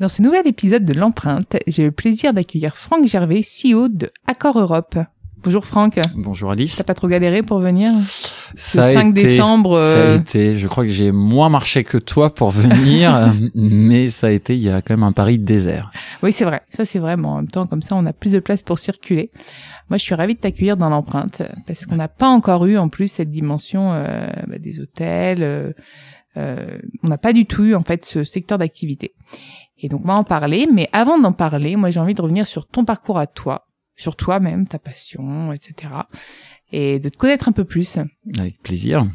Dans ce nouvel épisode de l'empreinte, j'ai le plaisir d'accueillir Franck Gervais, CEO de Accor Europe. Bonjour Franck. Bonjour Alice. T'as pas trop galéré pour venir Ça Le a 5 été- décembre. Ça a euh, été. Je crois que j'ai moins marché que toi pour venir, mais ça a été. Il y a quand même un pari de désert. Oui, c'est vrai. Ça, c'est vrai. Mais en même temps, comme ça, on a plus de place pour circuler. Moi, je suis ravie de t'accueillir dans l'empreinte parce qu'on n'a pas encore eu, en plus, cette dimension euh, bah, des hôtels. euh, euh, on n'a pas du tout eu, en fait, ce secteur d'activité. Et donc, on va en parler. Mais avant d'en parler, moi, j'ai envie de revenir sur ton parcours à toi, sur toi-même, ta passion, etc. Et de te connaître un peu plus. Avec plaisir.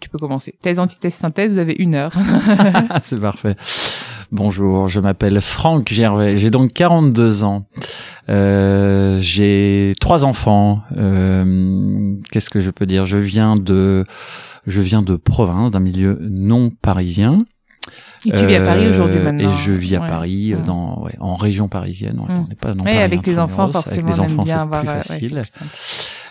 Tu peux commencer. Thèse, antithèse, synthèse, vous avez une heure. C'est parfait. Bonjour, je m'appelle Franck Gervais. J'ai donc 42 ans. Euh, j'ai trois enfants. Euh, Qu'est-ce que je peux dire? Je viens de, je viens de province, d'un milieu non parisien. Et tu vis à Paris Euh, aujourd'hui maintenant. Et je vis à Ouais. Paris, euh, Mm. dans, ouais, en région parisienne. On Mm. n'est pas dans Oui, Paris avec les enfants, forcément, Avec les on aime enfants, bien c'est avoir. plus euh, ouais, facile. plus simple.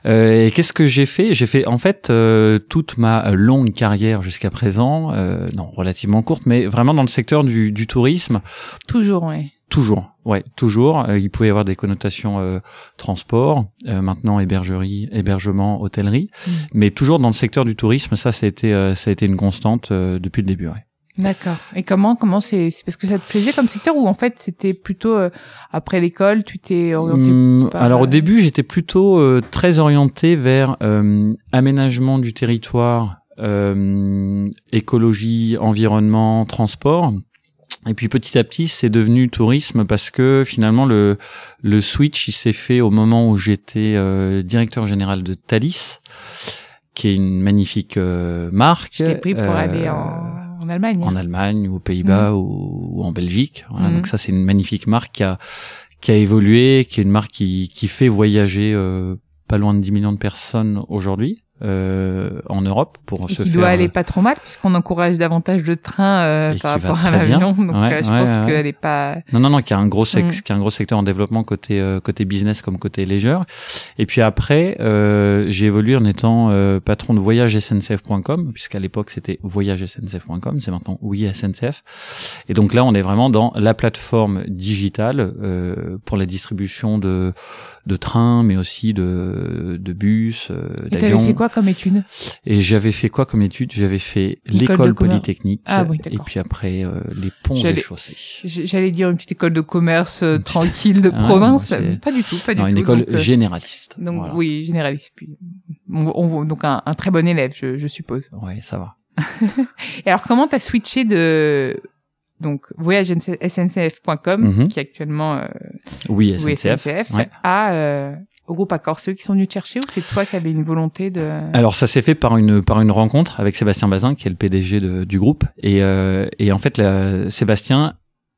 Euh, et qu'est-ce que j'ai fait? J'ai fait en fait euh, toute ma longue carrière jusqu'à présent, euh, non relativement courte, mais vraiment dans le secteur du, du tourisme, Toujours, ouais. toujours, ouais, toujours. Euh, il pouvait y avoir des connotations euh, transport, euh, maintenant hébergerie, hébergement, hôtellerie, Mm. mais toujours dans le secteur du tourisme. Ça, ça a été, euh, ça a été une constante euh, depuis le début. Ouais. D'accord. Et comment, comment c'est, c'est parce que ça te plaisait comme secteur ou en fait c'était plutôt euh, après l'école, tu t'es orienté Hum, par- alors au début, j'étais plutôt euh, très orienté vers euh, aménagement du territoire, euh, écologie, environnement, transport. Et puis petit à petit, c'est devenu tourisme parce que finalement le le switch il s'est fait au moment où j'étais euh, directeur général de Thalys, qui est une magnifique euh, marque. Je t'ai pris pour aller en, en Allemagne. en Allemagne ou aux Pays-Bas ou, ou en Belgique. Voilà, Mhm. Donc ça, c'est une magnifique marque qui a, qui a évolué, qui est une marque qui, qui fait voyager euh, pas loin de 10 millions de personnes aujourd'hui euh, en Europe pour Et se qui faire. doit aller pas trop mal puisqu'on encourage davantage le train euh, par rapport à l'avion. Donc Ouais, euh, je ouais, pense ouais. qu'elle est pas. Non, non, non, qui a un gros, sec- Mhm. qui a un gros secteur en développement côté euh, côté business comme côté leisure. Et puis après, euh, j'ai évolué en étant euh, patron de voyagesncf.com, puisqu'à l'époque c'était voyagesncf.com, c'est maintenant oui SNCF. Et donc là, on est vraiment dans la plateforme digitale euh, pour la distribution de de trains, mais aussi de de bus, euh, d'avions. Quoi comme étude? Et j'avais fait quoi comme étude? J'avais fait L'école polytechnique. Ah oui, et puis après euh, les ponts et chaussées. J'allais dire une petite école de commerce euh, Une tranquille de Ah, province. pas du tout, pas du Non, tout. une école donc, euh, généraliste. donc Voilà. oui, généraliste. Puis on, on- donc un, un très bon élève, je, je suppose. Ouais, ça va. Et alors, comment t'as switché de donc voyagesncf.com, Mhm. qui est actuellement euh, Oui, ou SNCF. SNCF, ouais. à au groupe Accor, ceux qui sont venus chercher ou c'est toi qui avais une volonté de Alors ça s'est fait par une par une rencontre avec Sébastien Bazin, qui est le PDG du groupe, et euh, et en fait Sébastien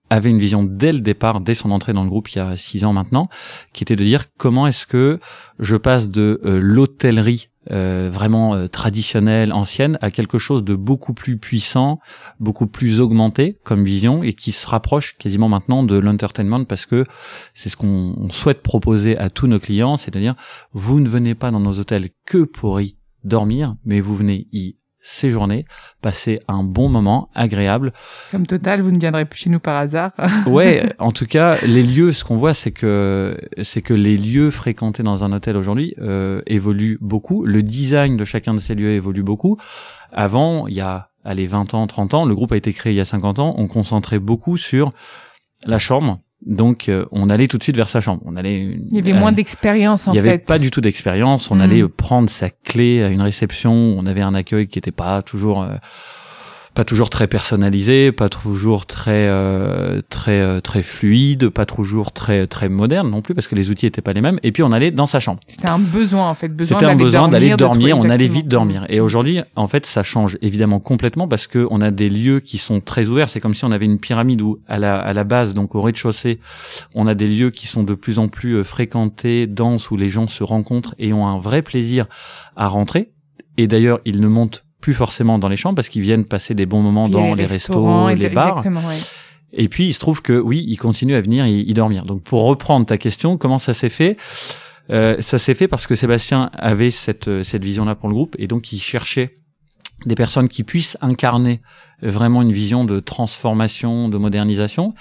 avait une vision dès le départ, dès son entrée dans le groupe il y a six ans maintenant, qui était de dire comment est-ce que je passe de euh, l'hôtellerie euh, vraiment euh, traditionnelle, ancienne, à quelque chose de beaucoup plus puissant, beaucoup plus augmenté comme vision et qui se rapproche quasiment maintenant de l'entertainment parce que c'est ce qu'on on souhaite proposer à tous nos clients, c'est-à-dire vous ne venez pas dans nos hôtels que pour y dormir, mais vous venez y séjourner, passer un bon moment agréable. comme Total, vous ne viendrez plus chez nous par hasard. Ouais, en tout cas, les lieux, ce qu'on voit, c'est que c'est que les lieux fréquentés dans un hôtel aujourd'hui euh, évoluent beaucoup. Le design de chacun de ces lieux évolue beaucoup. Avant, il y a allez 20 ans, 30 ans, le groupe a été créé il y a 50 ans, on concentrait beaucoup sur la chambre. Donc euh, on allait tout de suite vers sa chambre. On allait Il y avait euh, moins d'expérience en il n'y fait. avait pas du tout d'expérience. On Mm. allait prendre sa clé à une réception. On avait un accueil qui n'était pas toujours euh, pas toujours très personnalisé, pas toujours très euh, très euh, très fluide, pas toujours très très moderne non plus parce que les outils étaient pas les mêmes. Et puis on allait dans sa chambre. C'était un besoin en fait, besoin C'était un besoin d'aller dormir. on allait vite dormir. Et aujourd'hui, en fait, ça change évidemment complètement parce que on a des lieux qui sont très ouverts. C'est comme si on avait une pyramide où à la à la base, donc au rez-de-chaussée, on a des lieux qui sont de plus en plus euh, fréquentés, denses, où les gens se rencontrent et ont un vrai plaisir à rentrer. Et d'ailleurs, ils ne montent plus forcément dans les chambres parce qu'ils viennent passer des bons moments dans les restaurants, restos, les bars. Ouais. Et puis il se trouve que oui, ils continuent à venir y, y dormir. Donc pour reprendre ta question, comment ça s'est fait? Euh, Ça s'est fait parce que Sébastien avait cette euh, cette vision-là pour le groupe et donc il cherchait des personnes qui puissent incarner vraiment une vision de transformation, de modernisation.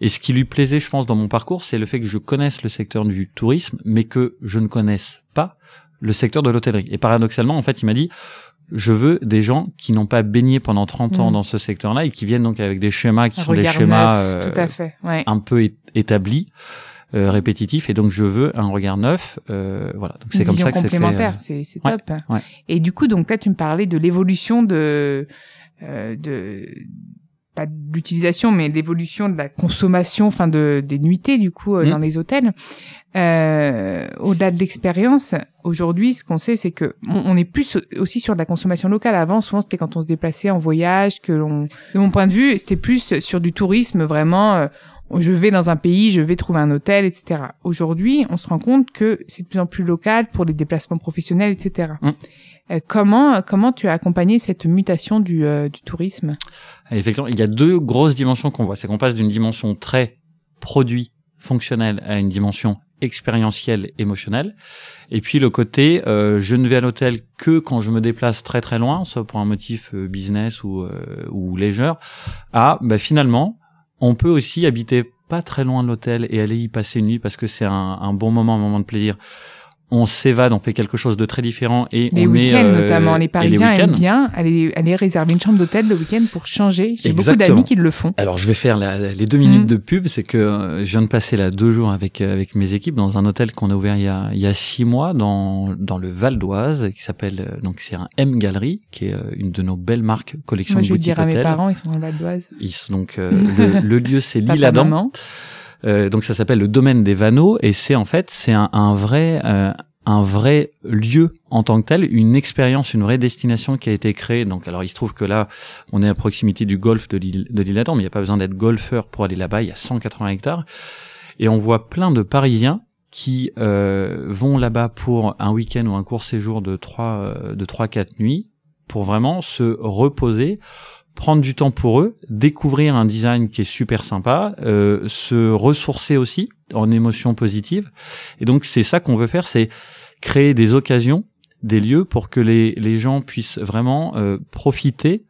Et ce qui lui plaisait, je pense, dans mon parcours, c'est le fait que je connaisse le secteur du tourisme, mais que je ne connaisse pas le secteur de l'hôtellerie. Et paradoxalement, en fait, il m'a dit, je veux des gens qui n'ont pas baigné pendant 30 ans Mm. dans ce secteur-là et qui viennent donc avec des schémas qui Un sont des schémas neuf, euh, tout à fait. Ouais. un peu établis, euh, répétitifs. Et donc, je veux un regard neuf. Euh, voilà. Donc, c'est comme ça que c'est fait. complémentaire, c'est top. ouais. Et du coup, donc là, tu me parlais de l'évolution de euh, de pas de l'utilisation, mais l'évolution de la consommation, enfin de des nuitées du coup Mm. dans les hôtels. Euh, Au-delà de l'expérience, aujourd'hui, ce qu'on sait, c'est que on, on est plus aussi sur de la consommation locale. Avant, souvent, c'était quand on se déplaçait en voyage que l'on, de mon point de vue, c'était plus sur du tourisme vraiment. euh, je vais dans un pays, je vais trouver un hôtel, etc. Aujourd'hui, on se rend compte que c'est de plus en plus local pour les déplacements professionnels, etc. Mm. Euh, comment comment tu as accompagné cette mutation du, euh, du tourisme? Effectivement, il y a deux grosses dimensions qu'on voit. C'est qu'on passe d'une dimension très produit, fonctionnelle, à une dimension expérientielle, émotionnelle. Et puis le côté, euh, je ne vais à l'hôtel que quand je me déplace très très loin, soit pour un motif euh, business ou, euh, ou leisure, à bah, finalement, on peut aussi habiter pas très loin de l'hôtel et aller y passer une nuit parce que c'est un bon moment, un moment de plaisir. On s'évade, on fait quelque chose de très différent et Les on est, week-ends euh, notamment, les Parisiens aiment bien aller aller réserver une chambre d'hôtel le week-end pour changer. J'ai beaucoup d'amis qui le font. Alors je vais faire la- les deux minutes Mm. de pub, c'est que euh, je viens de passer là deux jours avec euh, avec mes équipes dans un hôtel qu'on a ouvert il y a il y a six mois dans dans le Val d'Oise qui s'appelle euh, donc c'est un M Gallery qui est une de nos belles marques collection Moi, de je vais le boutiques dire à mes hôtels. parents, ils sont dans le Val d'Oise. Ils sont donc euh, le, le lieu c'est Papa, l'île Adam. maman. Euh, donc ça s'appelle le domaine des Vanneaux et c'est en fait c'est un, un vrai euh, un vrai lieu en tant que tel, une expérience, une vraie destination qui a été créée. Donc alors il se trouve que là on est à proximité du golfe de l'île de l'île mais il n'y a pas besoin d'être golfeur pour aller là-bas. Il y a 180 hectares et on voit plein de Parisiens qui euh, vont là-bas pour un week-end ou un court séjour de trois euh, de trois quatre nuits pour vraiment se reposer prendre du temps pour eux, découvrir un design qui est super sympa, euh, se ressourcer aussi en émotions positives. Et donc c'est ça qu'on veut faire, c'est créer des occasions, des lieux pour que les, les gens puissent vraiment euh, profiter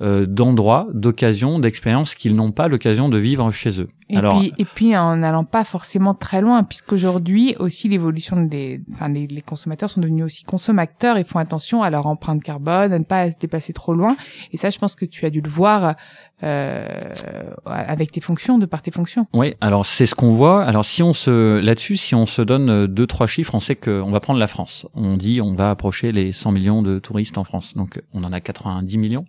d'endroits, d'occasions, d'expériences qu'ils n'ont pas l'occasion de vivre chez eux. Et Alors, puis, et puis en n'allant pas forcément très loin, puisqu'aujourd'hui aussi l'évolution des, enfin les, les consommateurs sont devenus aussi consommateurs et font attention à leur empreinte carbone, à ne pas se déplacer trop loin. Et ça, je pense que tu as dû le voir euh, avec tes fonctions, de par tes fonctions. Oui, alors c'est ce qu'on voit. Alors si on se là-dessus, si on se donne euh, deux trois chiffres, on sait qu'on va prendre la France. On dit on va approcher les 100 millions de touristes en France. Donc on en a 90 millions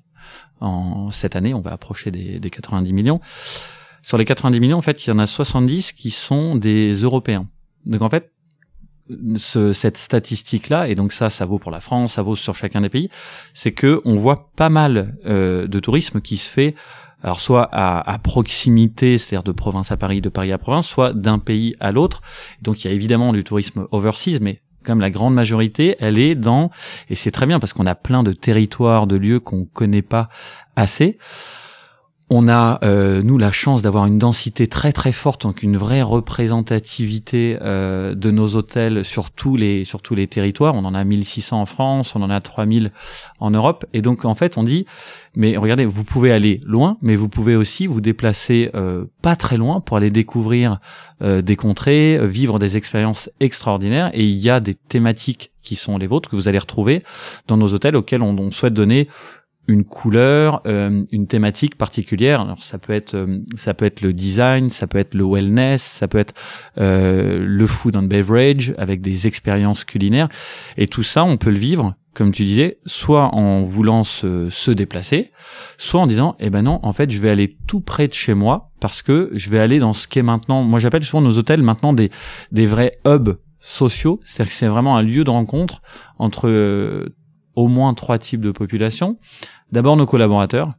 en cette année. On va approcher des, des 90 millions. Sur les 90 millions, en fait, il y en a 70 qui sont des Européens. Donc en fait, ce, cette statistique-là, et donc ça, ça vaut pour la France, ça vaut sur chacun des pays, c'est que on voit pas mal euh, de tourisme qui se fait alors soit à, à proximité, c'est-à-dire de province à Paris, de Paris à province, soit d'un pays à l'autre. Donc il y a évidemment du tourisme overseas, mais comme la grande majorité, elle est dans, et c'est très bien parce qu'on a plein de territoires, de lieux qu'on connaît pas assez. On a, euh, nous, la chance d'avoir une densité très très forte, donc une vraie représentativité euh, de nos hôtels sur tous les sur tous les territoires. On en a 1600 en France, on en a 3000 en Europe, et donc en fait, on dit, mais regardez, vous pouvez aller loin, mais vous pouvez aussi vous déplacer euh, pas très loin pour aller découvrir des contrées, vivre des expériences extraordinaires. Et il y a des thématiques qui sont les vôtres que vous allez retrouver dans nos hôtels auxquels on souhaite donner une couleur, euh, une thématique particulière. Alors ça peut être euh, ça peut être le design, ça peut être le wellness, ça peut être euh, le food and beverage avec des expériences culinaires. Et tout ça, on peut le vivre comme tu disais, soit en voulant se, se déplacer, soit en disant, eh ben non, en fait, je vais aller tout près de chez moi parce que je vais aller dans ce qui est maintenant, moi j'appelle souvent nos hôtels maintenant des, des vrais hubs sociaux, c'est-à-dire que c'est vraiment un lieu de rencontre entre euh, au moins trois types de populations. D'abord nos collaborateurs,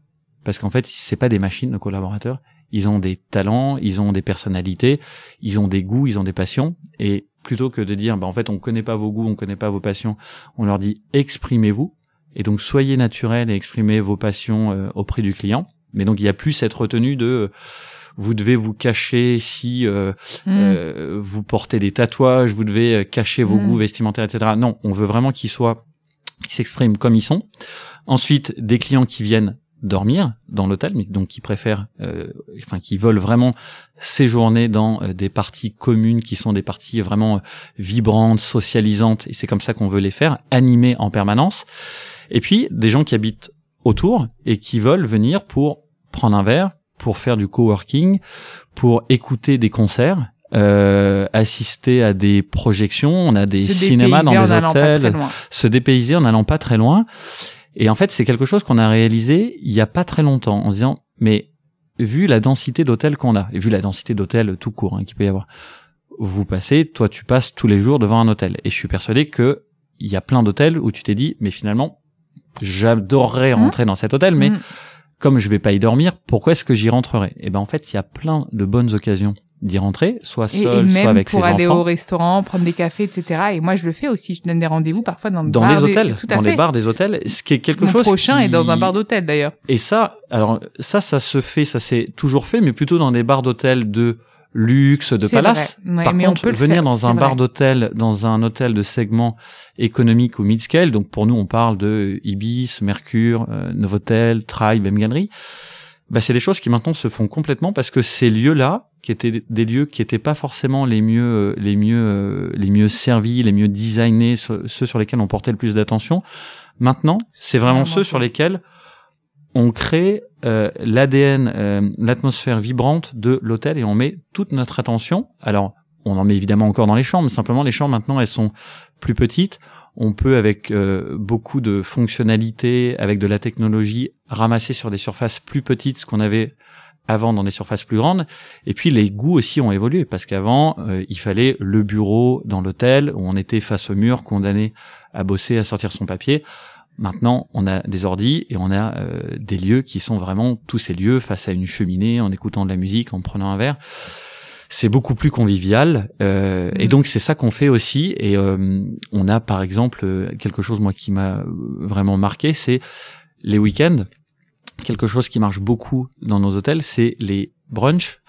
parce qu'en fait, c'est pas des machines, nos collaborateurs. Ils ont des talents, ils ont des personnalités, ils ont des goûts, ils ont des passions. Et plutôt que de dire, bah, en fait, on connaît pas vos goûts, on connaît pas vos passions, on leur dit, exprimez-vous. Et donc, soyez naturel et exprimez vos passions euh, auprès du client. Mais donc, il y a plus cette retenue de, euh, vous devez vous cacher si euh, mm. vous portez des tatouages, vous devez cacher vos mm. goûts vestimentaires, etc. Non, on veut vraiment qu'ils soient, qu'ils s'expriment comme ils sont. Ensuite, des clients qui viennent dormir dans l'hôtel, mais donc qui préfèrent, euh, enfin qui veulent vraiment séjourner dans euh, des parties communes qui sont des parties vraiment euh, vibrantes, socialisantes, et c'est comme ça qu'on veut les faire, animées en permanence. Et puis des gens qui habitent autour et qui veulent venir pour prendre un verre, pour faire du coworking, pour écouter des concerts. Assister à des projections, on a des cinémas dans des hôtels, se dépayser en n'allant pas très loin. Et en fait, c'est quelque chose qu'on a réalisé il y a pas très longtemps en se disant, mais vu la densité d'hôtels qu'on a, et vu la densité d'hôtels tout court hein, qu'il peut y avoir, vous passez, toi tu passes tous les jours devant un hôtel. Et je suis persuadé que il y a plein d'hôtels où tu t'es dit, mais finalement, j'adorerais mmh. rentrer dans cet hôtel, mais mmh. comme je vais pas y dormir, pourquoi est-ce que j'y rentrerai Et eh ben en fait, il y a plein de bonnes occasions d'y rentrer, soit seul, soit avec ses enfants. pour aller au restaurant, prendre des cafés, etc. Et moi, je le fais aussi. Je donne des rendez-vous parfois dans, dans les hôtels, dans les bars des hôtels, ce qui est quelque Mon chose. prochain qui... est dans un bar d'hôtel d'ailleurs. Et ça, alors ça, ça se fait, ça s'est toujours fait, mais plutôt dans des bars d'hôtel de luxe, de palace. Ouais, Par contre, venir dans un bar d'hôtel, dans un hôtel de segment économique ou mid-scale, donc pour nous, on parle de Ibis, Mercure, euh, Novotel, Tribe, M Gallery bah, c'est des choses qui maintenant se font complètement parce que ces lieux-là, qui étaient des lieux qui étaient pas forcément les mieux, euh, les mieux, euh, les mieux servis, les mieux designés, ceux sur lesquels on portait le plus d'attention, maintenant, c'est vraiment ceux sur lesquels on crée euh, l'ADN, l'atmosphère vibrante de l'hôtel et on met toute notre attention. Alors, on en met évidemment encore dans les chambres, simplement les chambres maintenant elles sont plus petites on peut avec euh, beaucoup de fonctionnalités, avec de la technologie, ramasser sur des surfaces plus petites ce qu'on avait avant dans des surfaces plus grandes. Et puis les goûts aussi ont évolué parce qu'avant euh, il fallait le bureau dans l'hôtel où on était face au mur, condamné à bosser, à sortir son papier. Maintenant, on a des ordis et on a euh, des lieux qui sont vraiment tous ces lieux face à une cheminée, en écoutant de la musique, en prenant un verre c'est beaucoup plus convivial euh, et mm. donc c'est ça qu'on fait aussi et euh, on a par exemple euh, quelque chose moi qui m'a vraiment marqué c'est les week-ends quelque chose qui marche beaucoup dans nos hôtels c'est les brunchs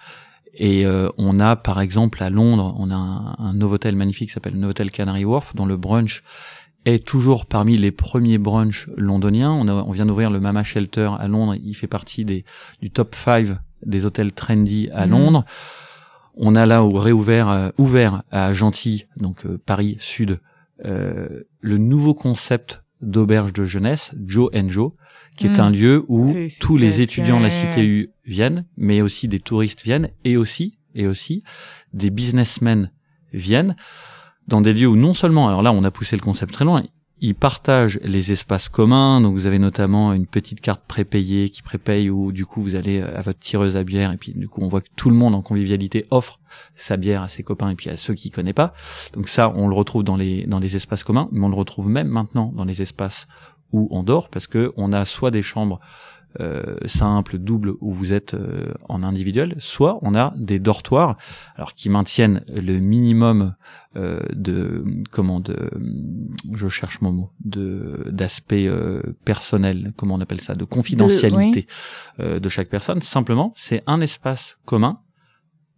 et on a par exemple à Londres on a un, un hôtel magnifique qui s'appelle Novotel Canary Wharf dont le brunch est toujours parmi les premiers brunchs londoniens. On, a, on vient d'ouvrir le Mama Shelter à Londres. Il fait partie des, du top 5 des hôtels trendy à mm. Londres. On a là où réouvert euh, ouvert à Gentilly, donc euh, Paris Sud, euh, le nouveau concept d'auberge de jeunesse, Joe and Joe, qui est un hmm. lieu où tous les étudiants de la CTU viennent, mais aussi des touristes viennent, et aussi et aussi des businessmen viennent dans des lieux où non seulement, alors là on a poussé le concept très loin, ils partagent les espaces communs. Donc vous avez notamment une petite carte prépayée qui prépaye où du coup vous allez à votre tireuse à bière et puis du coup on voit que tout le monde en convivialité offre sa bière à ses copains et puis à ceux qui connaissent pas. Donc ça on le retrouve dans les dans les espaces communs, mais on le retrouve même maintenant dans les espaces où on dort parce que on a soit des chambres euh, simple, double, où vous êtes euh, en individuel, soit on a des dortoirs, alors qui maintiennent le minimum euh, de comment de, je cherche mon mot, de d'aspect euh, personnel, comment on appelle ça, de confidentialité de, de chaque personne. Simplement, c'est un espace commun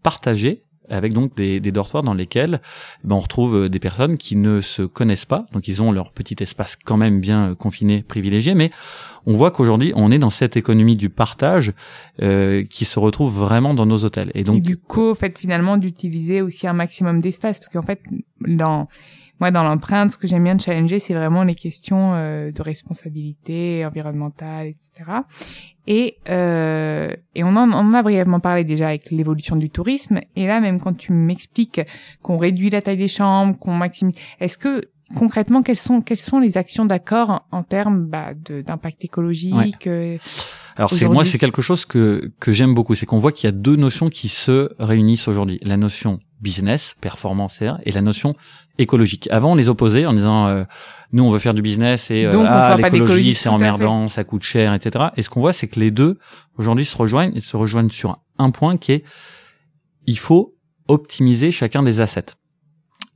partagé avec donc des, des dortoirs dans lesquels ben, on retrouve euh, des personnes qui ne se connaissent pas, donc ils ont leur petit espace quand même bien euh, confiné, privilégié, mais on voit qu'aujourd'hui on est dans cette économie du partage euh, qui se retrouve vraiment dans nos hôtels. Et donc du coup, fait finalement d'utiliser aussi un maximum d'espace, parce qu'en fait dans moi, dans l'empreinte, ce que j'aime bien challenger, c'est vraiment les questions euh, de responsabilité environnementale, etc. Et, euh, et on, en, on a brièvement parlé déjà avec l'évolution du tourisme. Et là, même quand tu m'expliques qu'on réduit la taille des chambres, qu'on maximise, est-ce que concrètement, quelles sont quelles sont les actions d'accord en, termes bah, d'impact écologique euh, Alors c'est moi, c'est quelque chose que que j'aime beaucoup, c'est qu'on voit qu'il y a deux notions qui se réunissent aujourd'hui la notion business, performance et la notion écologique. Avant, on les opposait en disant euh, nous on veut faire du business et euh, ah, l'écologie c'est emmerdant, ça coûte cher, etc. Et ce qu'on voit, c'est que les deux aujourd'hui se rejoignent et se rejoignent sur un point qui est il faut optimiser chacun des assets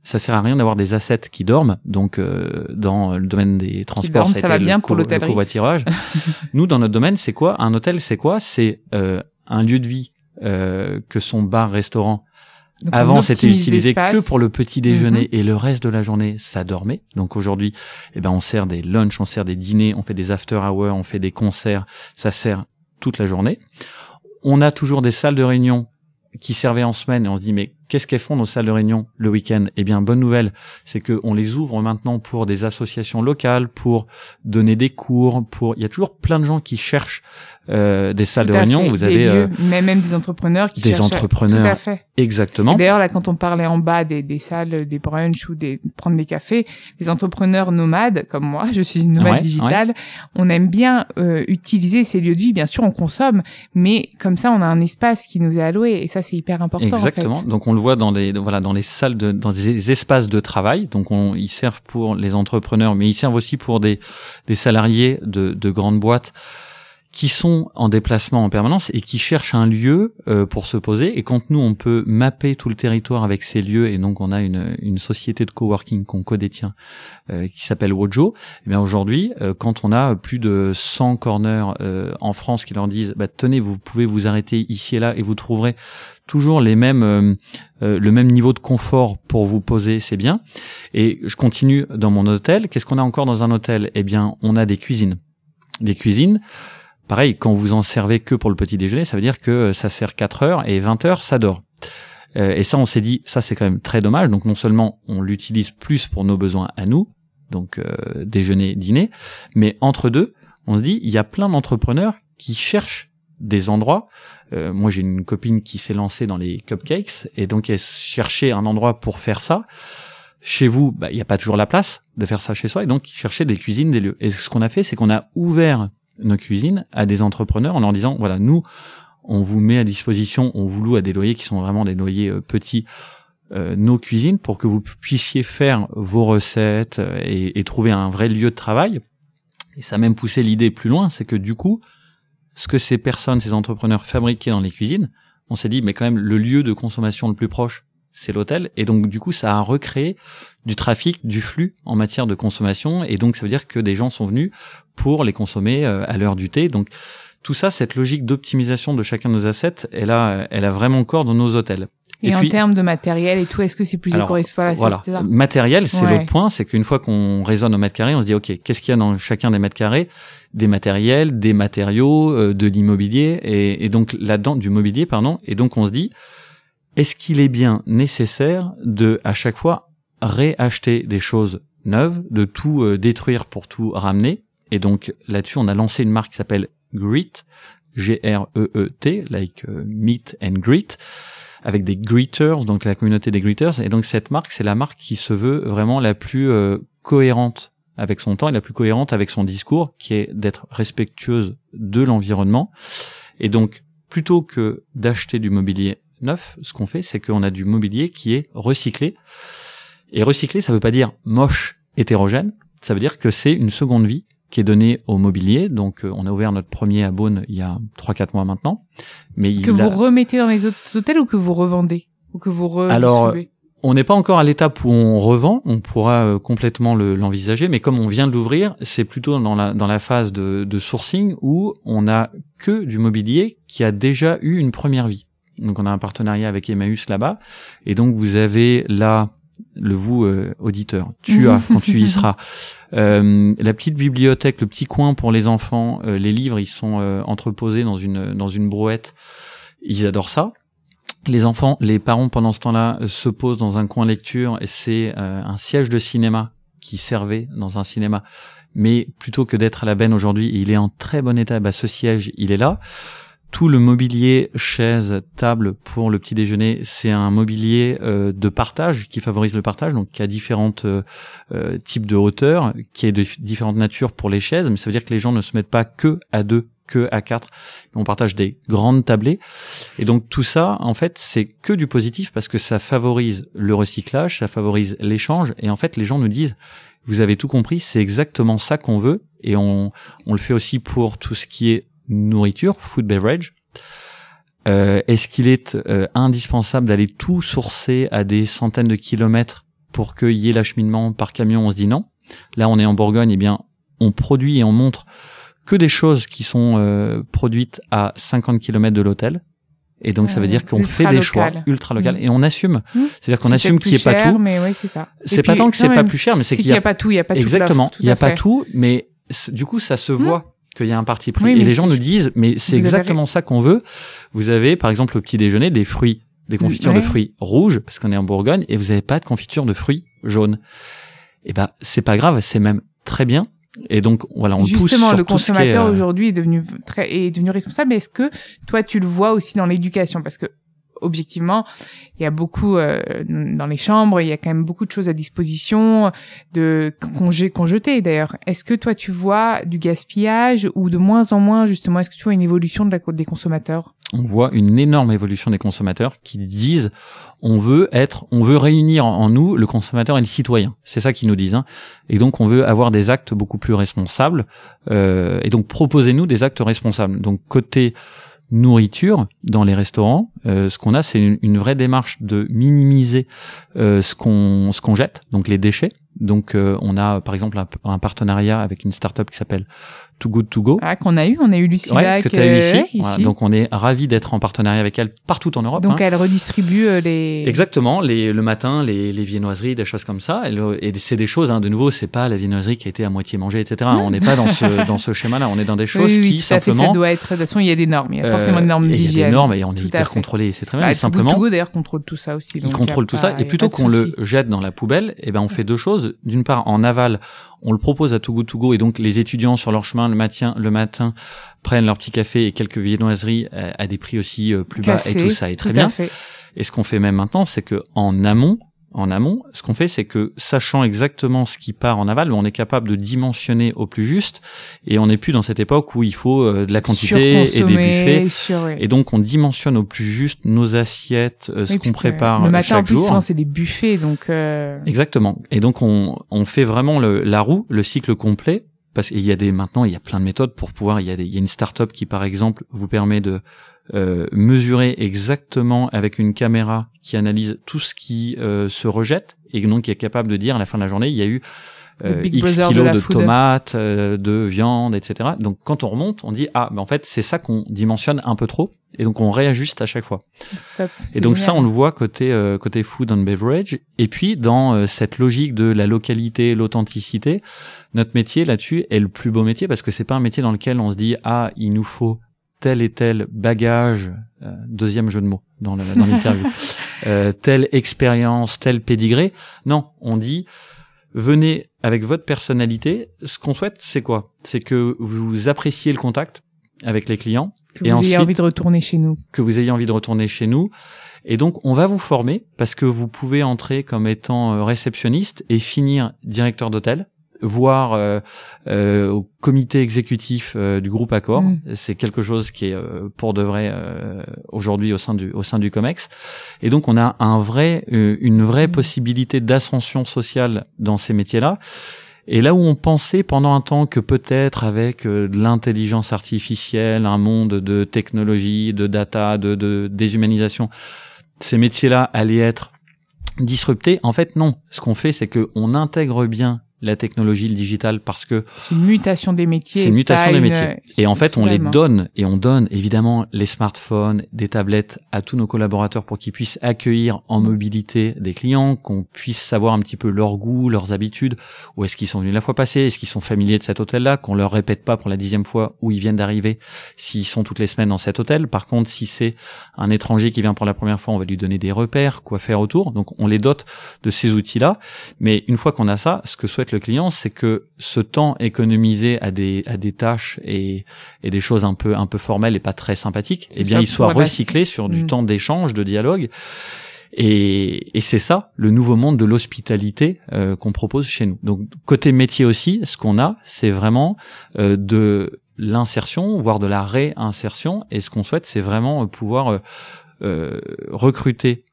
ça sert à rien d'avoir des assets qui dorment. Donc euh, dans le domaine des transports, ça, va bien pour le covoiturage. Nous, dans notre domaine, c'est quoi? Un hôtel, c'est quoi? C'est euh, un lieu de vie euh, que son Avant, c'était utilisé que pour le petit déjeuner mhm. et le reste de la journée, ça dormait. Donc aujourd'hui, eh ben, on sert des lunchs, on sert des dîners, on fait des after hours, on fait des concerts. Ça sert toute la journée. On a toujours des salles de réunion qui servaient en semaine et on se dit mais qu'est-ce qu'elles font nos salles de réunion le week-end? Eh bien, bonne nouvelle, c'est que on les ouvre maintenant pour des associations locales, pour donner des cours, pour il y a toujours plein de gens qui cherchent euh, des salles de réunion. Vous avez euh, mais même des entrepreneurs qui des entrepreneurs. Tout à fait. Exactement. D'ailleurs là, quand on parlait en bas des, des salles, des brunchs ou des prendre des cafés, les entrepreneurs nomades comme moi, je suis une nomade digitale, on aime bien euh, utiliser ces lieux de vie. Bien sûr, on consomme, mais comme ça, on a un espace qui nous est alloué et ça, c'est hyper important. Exactement. En fait. Donc on le voit dans des voilà dans les salles de dans des espaces de travail. Donc on, ils servent pour les entrepreneurs, mais ils servent aussi pour des des salariés de de grandes boîtes qui sont en déplacement en permanence et qui cherchent un lieu euh, pour se poser. Et quand nous, on peut mapper tout le territoire avec ces lieux, et donc on a une, une société de coworking qu'on co-détient euh, qui s'appelle Wojo, et eh bien aujourd'hui, euh, quand on a plus de 100 corners en France qui leur disent bah, tenez, vous pouvez vous arrêter ici et là et vous trouverez toujours les mêmes le même niveau de confort pour vous poser, c'est bien. Et je continue dans mon hôtel. Qu'est-ce qu'on a encore dans un hôtel? Eh bien, on a des cuisines. Des cuisines Pareil, quand vous en servez que pour le petit déjeuner, ça veut dire que ça sert 4 heures et 20 heures, ça dort. Euh, et ça, on s'est dit, ça c'est quand même très dommage. Donc non seulement on l'utilise plus pour nos besoins à nous, donc euh, déjeuner, dîner, mais entre deux, on se dit, il y a plein d'entrepreneurs qui cherchent des endroits. Euh, moi, j'ai une copine qui s'est lancée dans les cupcakes et donc elle cherchait un endroit pour faire ça. Chez vous, bah, il n'y a pas toujours la place de faire ça chez soi et donc chercher des cuisines, des lieux. Et ce qu'on a fait, c'est qu'on a ouvert nos cuisines à des entrepreneurs en leur disant voilà nous on vous met à disposition, on vous loue à des loyers qui sont vraiment des loyers euh, petits euh, nos cuisines pour que vous puissiez faire vos recettes euh, et, et, trouver un vrai lieu de travail. Et ça a même poussé l'idée plus loin, c'est que du coup, ce que ces personnes, ces entrepreneurs fabriquaient dans les cuisines, on s'est dit mais quand même le lieu de consommation le plus proche, c'est l'hôtel. Et donc du coup, ça a recréé du trafic, du flux en matière de consommation. Et donc ça veut dire que des gens sont venus pour les consommer euh, à l'heure du thé. Donc tout ça, cette logique d'optimisation de chacun de nos assets, elle a, elle a vraiment corps dans nos hôtels. Et, en termes de matériel et tout, est-ce que c'est plus éco-responsable Voilà, matériel, c'est l'autre point, c'est qu'une fois qu'on raisonne au mètre carré, on se dit ok, qu'est-ce qu'il y a dans chacun des mètres carrés? Des matériels, des matériaux, euh, de l'immobilier et, et donc là-dedans du mobilier, pardon. Et donc on se dit, est-ce qu'il est bien nécessaire de à chaque fois réacheter des choses neuves, de tout euh, détruire pour tout ramener? Et donc là-dessus, on a lancé une marque qui s'appelle Greet, G-R-E-E-T, like uh, meet and greet, avec des greeters, donc la communauté des greeters. Et donc cette marque, c'est la marque qui se veut vraiment la plus euh, cohérente avec son temps et la plus cohérente avec son discours, qui est d'être respectueuse de l'environnement. Et donc, plutôt que d'acheter du mobilier neuf, ce qu'on fait, c'est qu'on a du mobilier qui est recyclé. Et recyclé, ça veut pas dire moche, hétérogène. Ça veut dire que c'est une seconde vie qui est donné au mobilier. Donc, euh, on a ouvert notre premier à Beaune il y a 3-4 mois maintenant. Mais que vous remettez dans les autres hôtels ou que vous revendez ou que vous Alors, on n'est pas encore à l'étape où on revend. On pourra euh, complètement l'envisager, mais comme on vient de l'ouvrir, c'est plutôt dans la dans la phase de, de sourcing où on a que du mobilier qui a déjà eu une première vie. Donc, on a un partenariat avec Emmaüs là-bas, et donc vous avez là le vous euh, auditeur, tu as quand tu y seras. Euh, la petite bibliothèque, le petit coin pour les enfants, euh, les livres ils sont entreposés dans une dans une brouette. Ils adorent ça. Les enfants, les parents pendant ce temps-là se posent dans un coin lecture et c'est un siège de cinéma qui servait dans un cinéma. Mais plutôt que d'être à la benne aujourd'hui, il est en très bon état. Bah, ce siège, il est là tout le mobilier, chaise, table pour le petit déjeuner, c'est un mobilier euh, de partage qui favorise le partage, donc qui a différentes euh, euh, types de hauteurs, qui est de différentes natures pour les chaises, mais ça veut dire que les gens ne se mettent pas que à deux, que à quatre. On partage des grandes tablées, et donc tout ça, en fait, c'est que du positif parce que ça favorise le recyclage, ça favorise l'échange, et en fait, les gens nous disent vous avez tout compris, c'est exactement ça qu'on veut, et on le fait aussi pour tout ce qui est nourriture, food beverage. Euh, Est-ce qu'il est, euh, indispensable d'aller tout sourcer à des centaines de kilomètres pour qu'il y ait l'acheminement par camion? On se dit non. Là, on est en Bourgogne, et eh bien, on produit et on montre que des choses qui sont euh, produites à 50 kilomètres de l'hôtel. Et donc, ça veut dire qu'on fait des choix ultra local et on assume. Mmh. C'est-à-dire qu'on assume qu'il n'y ait pas tout. Mais oui, c'est ça. C'est pas tant que c'est pas plus cher, mais c'est qu'il n'y a... pas tout. Il y a pas exactement. Il n'y a pas tout, mais du coup, ça se voit qu'il y a un parti pris. et les gens nous disent, mais c'est exactement ça qu'on veut. Vous avez, par exemple, au petit déjeuner, des fruits, des confitures de fruits rouges, parce qu'on est en Bourgogne, et vous n'avez pas de confiture de fruits jaunes. Et eh ben, c'est pas grave, c'est même très bien. Et donc voilà, on Justement, pousse sur le tout consommateur euh, aujourd'hui est devenu très est devenu responsable. Mais est-ce que toi tu le vois aussi dans l'éducation? Parce que objectivement, il y a beaucoup euh, dans les chambres, il y a quand même beaucoup de choses à disposition, de congés qu'on jetait d'ailleurs. Est-ce que toi tu vois du gaspillage ou de moins en moins justement Est-ce que tu vois une évolution de la des consommateurs? On voit une énorme évolution des consommateurs qui disent on veut être, on veut réunir en nous le consommateur et le citoyen. C'est ça qu'ils nous disent. hein. Et donc on veut avoir des actes beaucoup plus responsables. euh, et donc proposez-nous des actes responsables. Donc côté nourriture dans les restaurants, euh, ce qu'on a, c'est une, vraie démarche de minimiser euh, ce qu'on ce qu'on jette, donc les déchets. Donc euh, on a par exemple un, un partenariat avec une start-up qui s'appelle Too Good To Go. ah, qu'on a eu, on a eu Lucie Ouais, Lac, que tu as eu ici. euh, Voilà, donc on est ravi d'être en partenariat avec elle partout en Europe. Donc hein. elle redistribue euh, les. Exactement, les, le matin, les, les viennoiseries, des choses comme ça. Et, le- et c'est des choses, hein, de nouveau, c'est pas la viennoiserie qui a été à moitié mangée, etc. On n'est pas dans ce dans ce schéma-là. On est dans des choses oui, oui, qui tout à fait, simplement ça doit être. De toute façon, il y a des normes. Il y a euh, forcément des normes et il y a d'hygiène. des normes et on est hyper contrôlé, c'est très bien. Bah, Too Good simplement, To Go, d'ailleurs contrôle tout ça aussi. il donc contrôle tout pas- ça. Et plutôt qu'on le jette dans la poubelle, eh ben on fait deux choses. D'une part, en aval, on le propose à Too Good To Go et donc les étudiants sur leur chemin le matin, le matin prennent leur petit café et quelques viennoiseries à, à des prix aussi euh, plus bas et tout ça est très bien. Fait. Et ce qu'on fait même maintenant, c'est que en amont, en amont, ce qu'on fait, c'est que sachant exactement ce qui part en aval, on est capable de dimensionner au plus juste, et on n'est plus dans cette époque où il faut euh, de la quantité et des buffets. sur- ouais. Et donc on dimensionne au plus juste nos assiettes, euh, ce Oui, qu'on prépare Le matin, en chaque plus, jour. souvent, c'est des buffets, donc. euh, Exactement. Et donc on, on fait vraiment le, la roue, le cycle complet. Parce qu'il y a des maintenant il y a plein de méthodes pour pouvoir il y a des, il y a une start-up qui par exemple vous permet de euh, mesurer exactement avec une caméra qui analyse tout ce qui euh, se rejette et donc qui est capable de dire à la fin de la journée il y a eu euh, X de kilos de, food. tomates, euh, de viande, etc. Donc quand on remonte, on dit ah ben en fait c'est ça qu'on dimensionne un peu trop et donc on réajuste à chaque fois. stop, Et donc ça, on le voit côté euh, côté food and beverage. Et puis dans euh, cette logique de la localité, l'authenticité, notre métier là-dessus est le plus beau métier parce que c'est pas un métier dans lequel on se dit ah il nous faut tel et tel bagage, euh, deuxième jeu de mots dans l'interview, euh, telle expérience, tel pédigré. Non, on dit venez avec votre personnalité. Ce qu'on souhaite, c'est quoi? C'est que vous appréciez le contact avec les clients Que et vous ayez envie de retourner chez nous. que vous ayez envie de retourner chez nous. Et donc, on va vous former parce que vous pouvez entrer comme étant euh, réceptionniste et finir directeur d'hôtel, voire euh, euh, au comité exécutif euh, du groupe Accor. Mm. C'est quelque chose qui est euh, pour de vrai euh, aujourd'hui au sein du au sein du Comex. Et donc, on a un vrai une vraie Mm. possibilité d'ascension sociale dans ces métiers-là. Et là où on pensait pendant un temps que peut-être avec euh, de l'intelligence artificielle, un monde de technologie, de data, de, de déshumanisation, ces métiers-là allaient être disruptés, en fait non. Ce qu'on fait, c'est que on intègre bien la technologie, le digital, parce que C'est une mutation des métiers. c'est une mutation des une- métiers. Et en fait, on les donne, et on donne évidemment les smartphones, des tablettes à tous nos collaborateurs pour qu'ils puissent accueillir en mobilité des clients, qu'on puisse savoir un petit peu leur goût, leurs habitudes, où est-ce qu'ils sont venus la fois passée, est-ce qu'ils sont familiers de cet hôtel-là, qu'on leur répète pas pour la dixième fois où ils viennent d'arriver, s'ils sont toutes les semaines dans cet hôtel. Par contre, si c'est un étranger qui vient pour la première fois, on va lui donner des repères, quoi faire autour. Donc, on les dote de ces outils-là. Mais une fois qu'on a ça, ce que souhaite avec le client, c'est que ce temps économisé à des à des tâches et et des choses un peu un peu formelles et pas très sympathiques, eh bien, il soit recyclé sur du mm. temps d'échange, de dialogue. Et, et c'est ça le nouveau monde de l'hospitalité euh, qu'on propose chez nous. Donc côté métier aussi, ce qu'on a, c'est vraiment euh, de l'insertion, voire de la réinsertion. Et ce qu'on souhaite, c'est vraiment pouvoir euh, recruter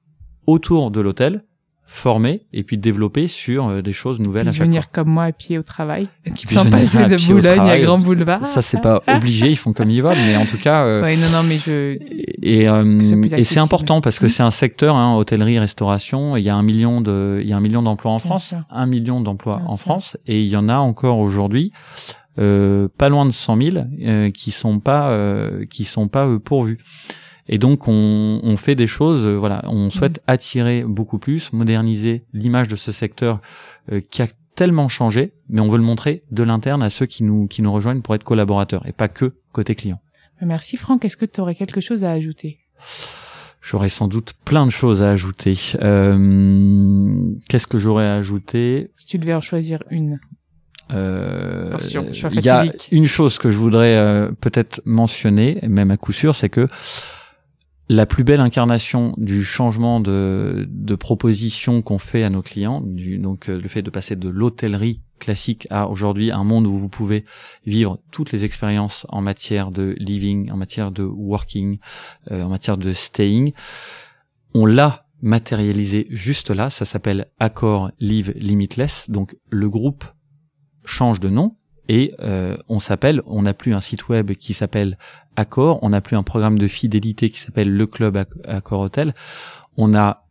autour de l'hôtel former et puis développer sur euh, des choses nouvelles à chaque venir comme moi à pied au travail. Qui sans passer de Boulogne à Grand Boulevard. Ça c'est pas obligé ils font comme ils veulent mais en tout cas euh, ouais, non non mais je et euh, et c'est important parce que c'est un secteur hein, hôtellerie restauration il y a un million de il y a un million d'emplois en France un million d'emplois en France et il y en a encore aujourd'hui euh, pas loin de 100 000 euh, qui sont pas qui sont pas pourvus et donc on, on fait des choses, euh, voilà, on souhaite mm. attirer beaucoup plus, moderniser l'image de ce secteur euh, qui a tellement changé, mais on veut le montrer de l'interne à ceux qui nous qui nous rejoignent pour être collaborateurs et pas que côté client. Merci Franck. Est-ce que tu aurais quelque chose à ajouter? J'aurais sans doute plein de choses à ajouter. Euh, Qu'est-ce que j'aurais à ajouter? Si tu devais en choisir une. Euh, il y a une chose que je voudrais euh, peut-être mentionner, même à coup sûr, c'est que la plus belle incarnation du changement de, proposition qu'on fait à nos clients, donc euh, le fait de passer de l'hôtellerie classique à aujourd'hui un monde où vous pouvez vivre toutes les expériences en matière de living, en matière de working, euh, en matière de staying. On l'a matérialisé juste là, ça s'appelle Accor Live Limitless, donc le groupe change de nom, et euh, on s'appelle, on n'a plus un site web qui s'appelle Accor, on n'a plus un programme de fidélité qui s'appelle le club Accor Hotel. On a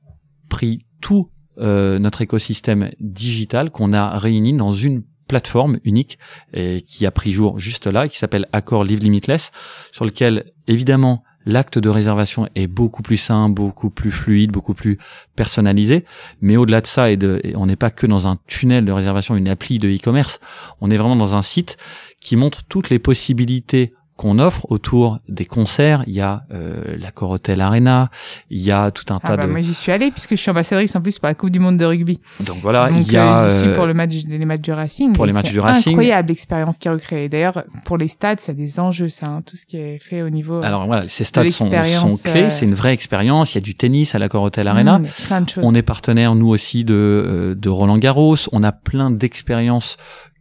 pris tout euh, notre écosystème digital qu'on a réuni dans une plateforme unique et qui a pris jour juste là, qui s'appelle Accor Live Limitless, sur lequel évidemment l'acte de réservation est beaucoup plus simple, beaucoup plus fluide, beaucoup plus personnalisé. Mais au-delà de ça, on n'est pas que dans un tunnel de réservation, une appli de e-commerce. On est vraiment dans un site qui montre toutes les possibilités qu'on offre autour des concerts. Il y a euh, la Corotel Arena, il y a tout un ah tas bah de. Moi j'y suis allée puisque je suis ambassadrice en plus pour la Coupe du Monde de rugby. Donc voilà, il y a. Euh, j'y suis pour le match, les matchs du Racing. Pour les matchs du Racing. Incroyable expérience qui est recréée. D'ailleurs, pour les stades, c'est des enjeux, ça, hein, tout ce qui est fait au niveau. Alors voilà, ces stades sont, sont clés. Euh, c'est une vraie expérience. Il y a du tennis à la Corotel Arena. Mmh, plein de choses. On est partenaire nous aussi de de Roland Garros. On a plein d'expériences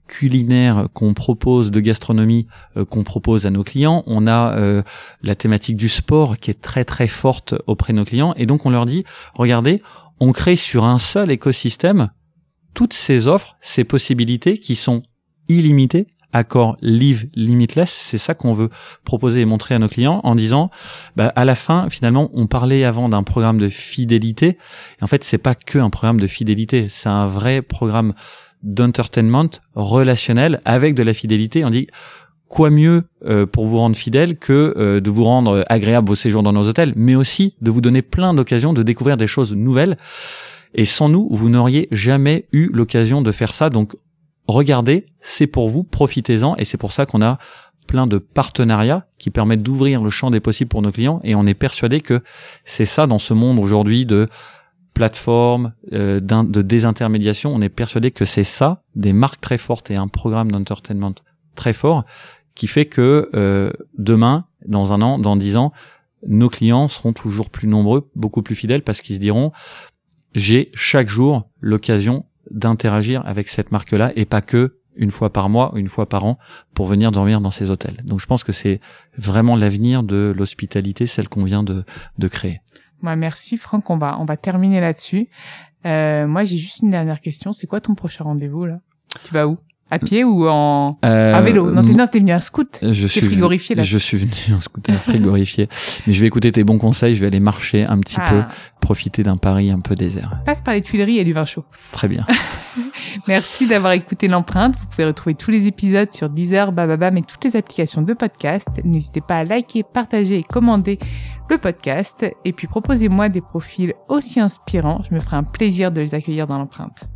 culinaire qu'on propose, de gastronomie euh, qu'on propose à nos clients. On a euh, la thématique du sport qui est très très forte auprès de nos clients. Et donc on leur dit, regardez, on crée sur un seul écosystème toutes ces offres, ces possibilités qui sont illimitées. Accord Live Limitless, c'est ça qu'on veut proposer et montrer à nos clients en disant, bah, à la fin, finalement, on parlait avant d'un programme de fidélité. Et en fait, c'est pas que un programme de fidélité, c'est un vrai programme d'entertainment relationnel avec de la fidélité. On dit quoi mieux euh, pour vous rendre fidèle que euh, de vous rendre agréable vos séjours dans nos hôtels, mais aussi de vous donner plein d'occasions de découvrir des choses nouvelles. Et sans nous, vous n'auriez jamais eu l'occasion de faire ça. Donc regardez, c'est pour vous, profitez-en. Et c'est pour ça qu'on a plein de partenariats qui permettent d'ouvrir le champ des possibles pour nos clients. Et on est persuadé que c'est ça dans ce monde aujourd'hui de plateforme, euh, de désintermédiation. On est persuadé que c'est ça, des marques très fortes et un programme d'entertainment très fort, qui fait que euh, demain, dans un an, dans dix ans, nos clients seront toujours plus nombreux, beaucoup plus fidèles, parce qu'ils se diront j'ai chaque jour l'occasion d'interagir avec cette marque-là et pas que une fois par mois, une fois par an, pour venir dormir dans ces hôtels. Donc je pense que c'est vraiment l'avenir de l'hospitalité, celle qu'on vient de, de créer. Moi, merci Franck. On va on va terminer là-dessus. Euh, moi, j'ai juste une dernière question. C'est quoi ton prochain rendez-vous là? Tu vas où? À pied ou en euh, à vélo? Non, t'es non, t'es venu en scout. Je suis frigorifié là. Je suis venu en scooter frigorifié. Mais je vais écouter tes bons conseils. Je vais aller marcher un petit peu, ah. profiter d'un Paris un peu désert. Passe par les Tuileries et du vin chaud. Très bien. Merci d'avoir écouté l'empreinte. Vous pouvez retrouver tous les épisodes sur Deezer, Bababam et toutes les applications de podcast. N'hésitez pas à liker, partager et commander le podcast. Et puis proposez-moi des profils aussi inspirants. Je me ferai un plaisir de les accueillir dans l'empreinte.